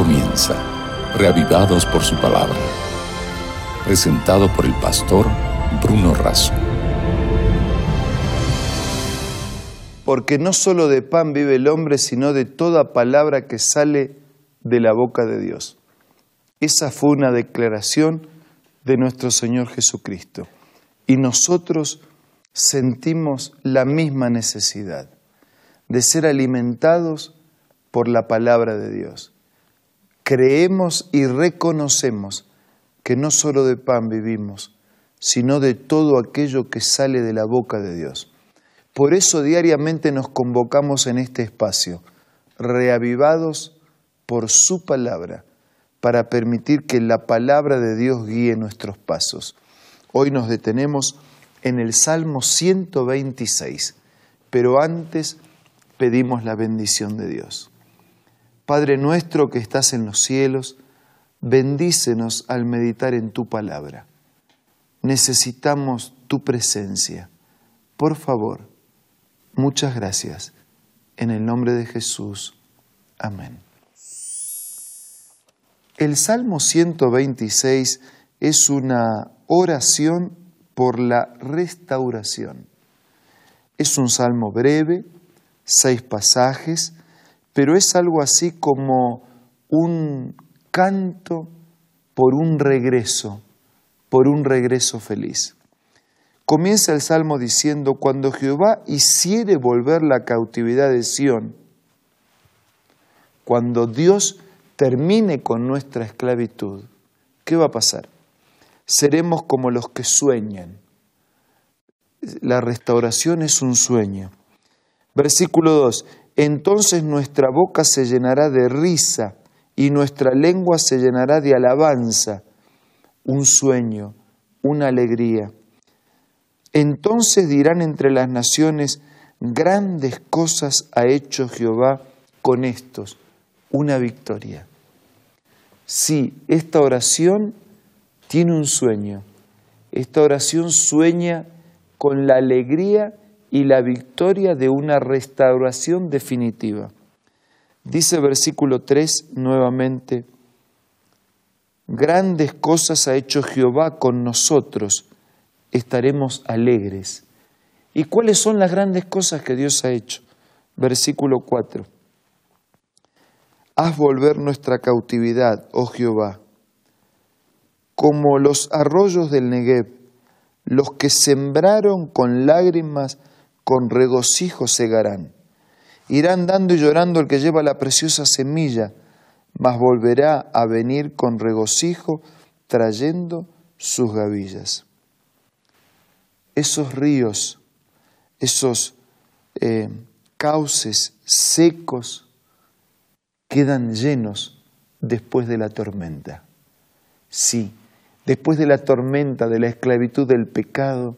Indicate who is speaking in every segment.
Speaker 1: comienza, reavivados por su palabra. Presentado por el pastor Bruno Razo.
Speaker 2: Porque no solo de pan vive el hombre, sino de toda palabra que sale de la boca de Dios. Esa fue una declaración de nuestro Señor Jesucristo. Y nosotros sentimos la misma necesidad de ser alimentados por la palabra de Dios. Creemos y reconocemos que no solo de pan vivimos, sino de todo aquello que sale de la boca de Dios. Por eso diariamente nos convocamos en este espacio, reavivados por su palabra, para permitir que la palabra de Dios guíe nuestros pasos. Hoy nos detenemos en el Salmo 126, pero antes pedimos la bendición de Dios. Padre nuestro que estás en los cielos, bendícenos al meditar en tu palabra. Necesitamos tu presencia. Por favor, muchas gracias. En el nombre de Jesús. Amén. El Salmo 126 es una oración por la restauración. Es un salmo breve, seis pasajes, pero es algo así como un canto por un regreso, por un regreso feliz. Comienza el salmo diciendo, cuando Jehová hiciere volver la cautividad de Sión, cuando Dios termine con nuestra esclavitud, ¿qué va a pasar? Seremos como los que sueñan. La restauración es un sueño. Versículo 2. Entonces nuestra boca se llenará de risa y nuestra lengua se llenará de alabanza, un sueño, una alegría. Entonces dirán entre las naciones, grandes cosas ha hecho Jehová con estos, una victoria. Sí, esta oración tiene un sueño. Esta oración sueña con la alegría y la victoria de una restauración definitiva. Dice versículo 3 nuevamente, grandes cosas ha hecho Jehová con nosotros, estaremos alegres. ¿Y cuáles son las grandes cosas que Dios ha hecho? Versículo 4. Haz volver nuestra cautividad, oh Jehová, como los arroyos del Negev, los que sembraron con lágrimas con regocijo segarán. Irán dando y llorando el que lleva la preciosa semilla, mas volverá a venir con regocijo trayendo sus gavillas. Esos ríos, esos eh, cauces secos quedan llenos después de la tormenta. Sí, después de la tormenta, de la esclavitud del pecado,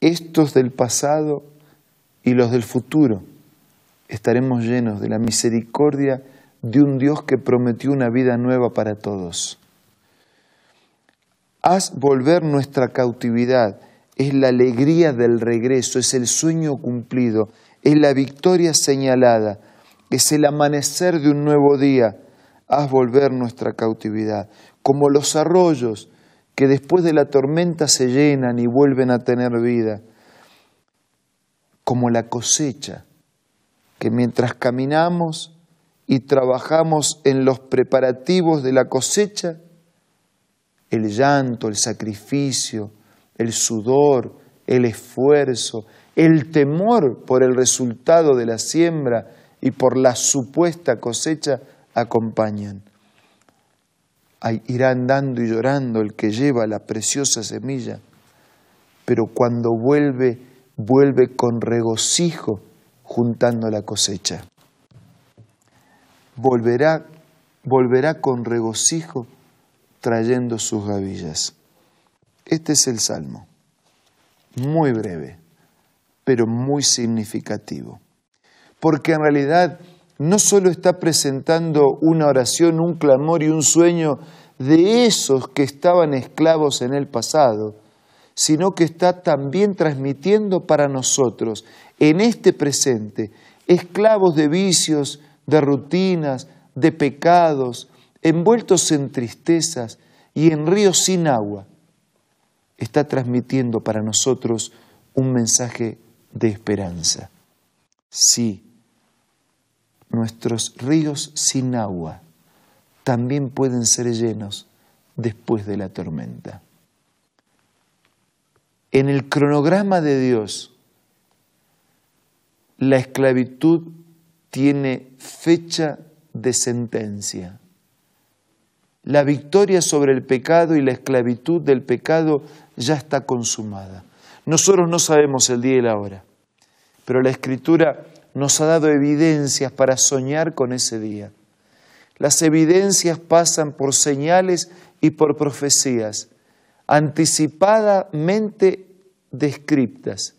Speaker 2: estos del pasado y los del futuro, estaremos llenos de la misericordia de un Dios que prometió una vida nueva para todos. Haz volver nuestra cautividad, es la alegría del regreso, es el sueño cumplido, es la victoria señalada, es el amanecer de un nuevo día. Haz volver nuestra cautividad, como los arroyos que después de la tormenta se llenan y vuelven a tener vida, como la cosecha, que mientras caminamos y trabajamos en los preparativos de la cosecha, el llanto, el sacrificio, el sudor, el esfuerzo, el temor por el resultado de la siembra y por la supuesta cosecha acompañan irá andando y llorando el que lleva la preciosa semilla, pero cuando vuelve, vuelve con regocijo juntando la cosecha. Volverá, volverá con regocijo trayendo sus gavillas. Este es el salmo, muy breve, pero muy significativo, porque en realidad no solo está presentando una oración, un clamor y un sueño de esos que estaban esclavos en el pasado, sino que está también transmitiendo para nosotros, en este presente, esclavos de vicios, de rutinas, de pecados, envueltos en tristezas y en ríos sin agua, está transmitiendo para nosotros un mensaje de esperanza. Sí, nuestros ríos sin agua también pueden ser llenos después de la tormenta. En el cronograma de Dios, la esclavitud tiene fecha de sentencia. La victoria sobre el pecado y la esclavitud del pecado ya está consumada. Nosotros no sabemos el día y la hora, pero la Escritura nos ha dado evidencias para soñar con ese día. Las evidencias pasan por señales y por profecías anticipadamente descriptas,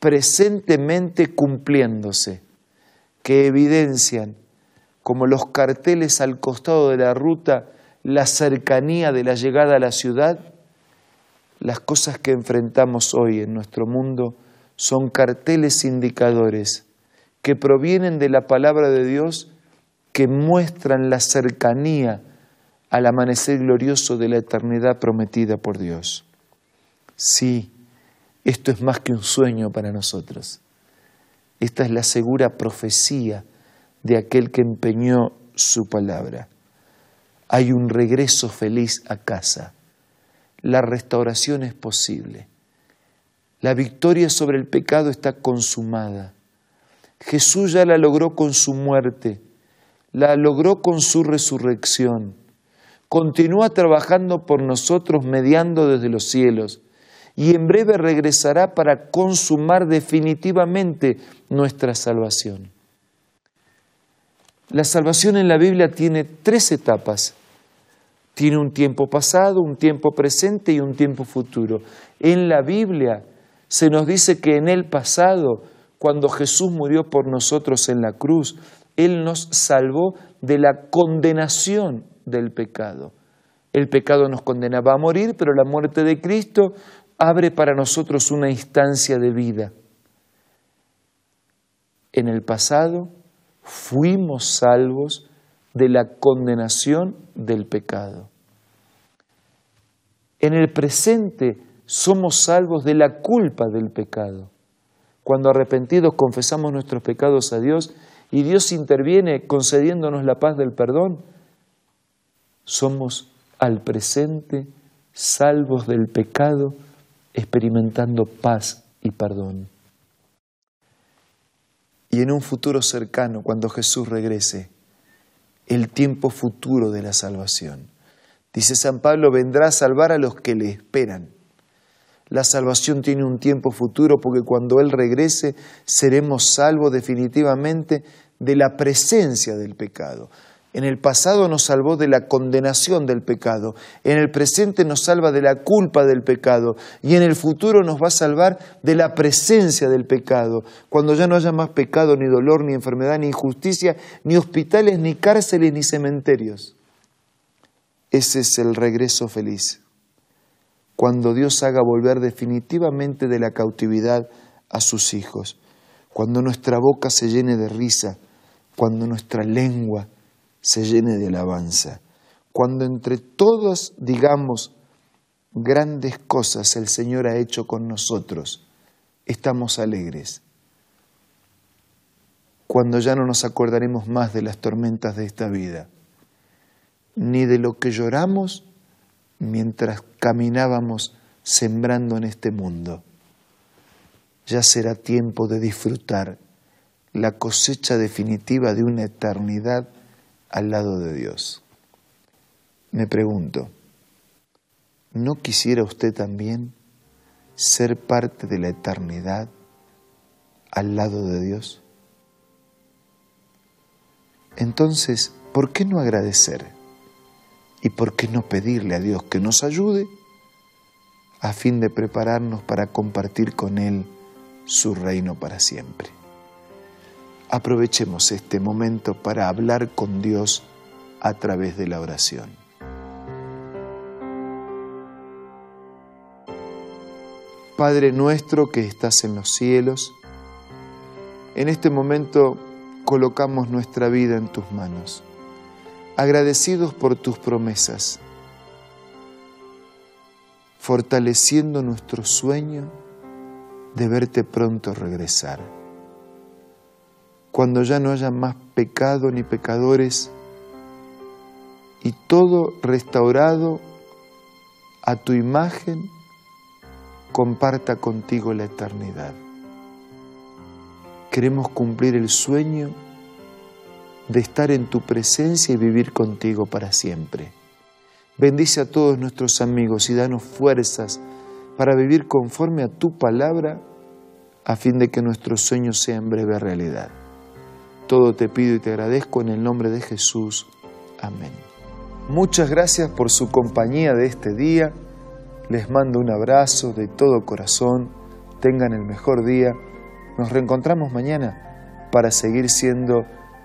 Speaker 2: presentemente cumpliéndose, que evidencian, como los carteles al costado de la ruta, la cercanía de la llegada a la ciudad, las cosas que enfrentamos hoy en nuestro mundo son carteles indicadores que provienen de la palabra de Dios que muestran la cercanía al amanecer glorioso de la eternidad prometida por Dios. Sí, esto es más que un sueño para nosotros. Esta es la segura profecía de aquel que empeñó su palabra. Hay un regreso feliz a casa. La restauración es posible. La victoria sobre el pecado está consumada. Jesús ya la logró con su muerte, la logró con su resurrección. Continúa trabajando por nosotros mediando desde los cielos y en breve regresará para consumar definitivamente nuestra salvación. La salvación en la Biblia tiene tres etapas. Tiene un tiempo pasado, un tiempo presente y un tiempo futuro. En la Biblia se nos dice que en el pasado, cuando Jesús murió por nosotros en la cruz, Él nos salvó de la condenación del pecado. El pecado nos condenaba a morir, pero la muerte de Cristo abre para nosotros una instancia de vida. En el pasado fuimos salvos de la condenación del pecado. En el presente somos salvos de la culpa del pecado. Cuando arrepentidos confesamos nuestros pecados a Dios y Dios interviene concediéndonos la paz del perdón, somos al presente salvos del pecado, experimentando paz y perdón. Y en un futuro cercano, cuando Jesús regrese, el tiempo futuro de la salvación. Dice San Pablo, vendrá a salvar a los que le esperan. La salvación tiene un tiempo futuro porque cuando Él regrese seremos salvos definitivamente de la presencia del pecado. En el pasado nos salvó de la condenación del pecado, en el presente nos salva de la culpa del pecado y en el futuro nos va a salvar de la presencia del pecado, cuando ya no haya más pecado, ni dolor, ni enfermedad, ni injusticia, ni hospitales, ni cárceles, ni cementerios. Ese es el regreso feliz cuando Dios haga volver definitivamente de la cautividad a sus hijos, cuando nuestra boca se llene de risa, cuando nuestra lengua se llene de alabanza, cuando entre todos digamos grandes cosas el Señor ha hecho con nosotros, estamos alegres, cuando ya no nos acordaremos más de las tormentas de esta vida, ni de lo que lloramos, mientras caminábamos sembrando en este mundo. Ya será tiempo de disfrutar la cosecha definitiva de una eternidad al lado de Dios. Me pregunto, ¿no quisiera usted también ser parte de la eternidad al lado de Dios? Entonces, ¿por qué no agradecer? ¿Y por qué no pedirle a Dios que nos ayude a fin de prepararnos para compartir con Él su reino para siempre? Aprovechemos este momento para hablar con Dios a través de la oración. Padre nuestro que estás en los cielos, en este momento colocamos nuestra vida en tus manos agradecidos por tus promesas, fortaleciendo nuestro sueño de verte pronto regresar. Cuando ya no haya más pecado ni pecadores y todo restaurado a tu imagen, comparta contigo la eternidad. Queremos cumplir el sueño de estar en tu presencia y vivir contigo para siempre. Bendice a todos nuestros amigos y danos fuerzas para vivir conforme a tu palabra a fin de que nuestros sueños sean breve realidad. Todo te pido y te agradezco en el nombre de Jesús. Amén. Muchas gracias por su compañía de este día. Les mando un abrazo de todo corazón. Tengan el mejor día. Nos reencontramos mañana para seguir siendo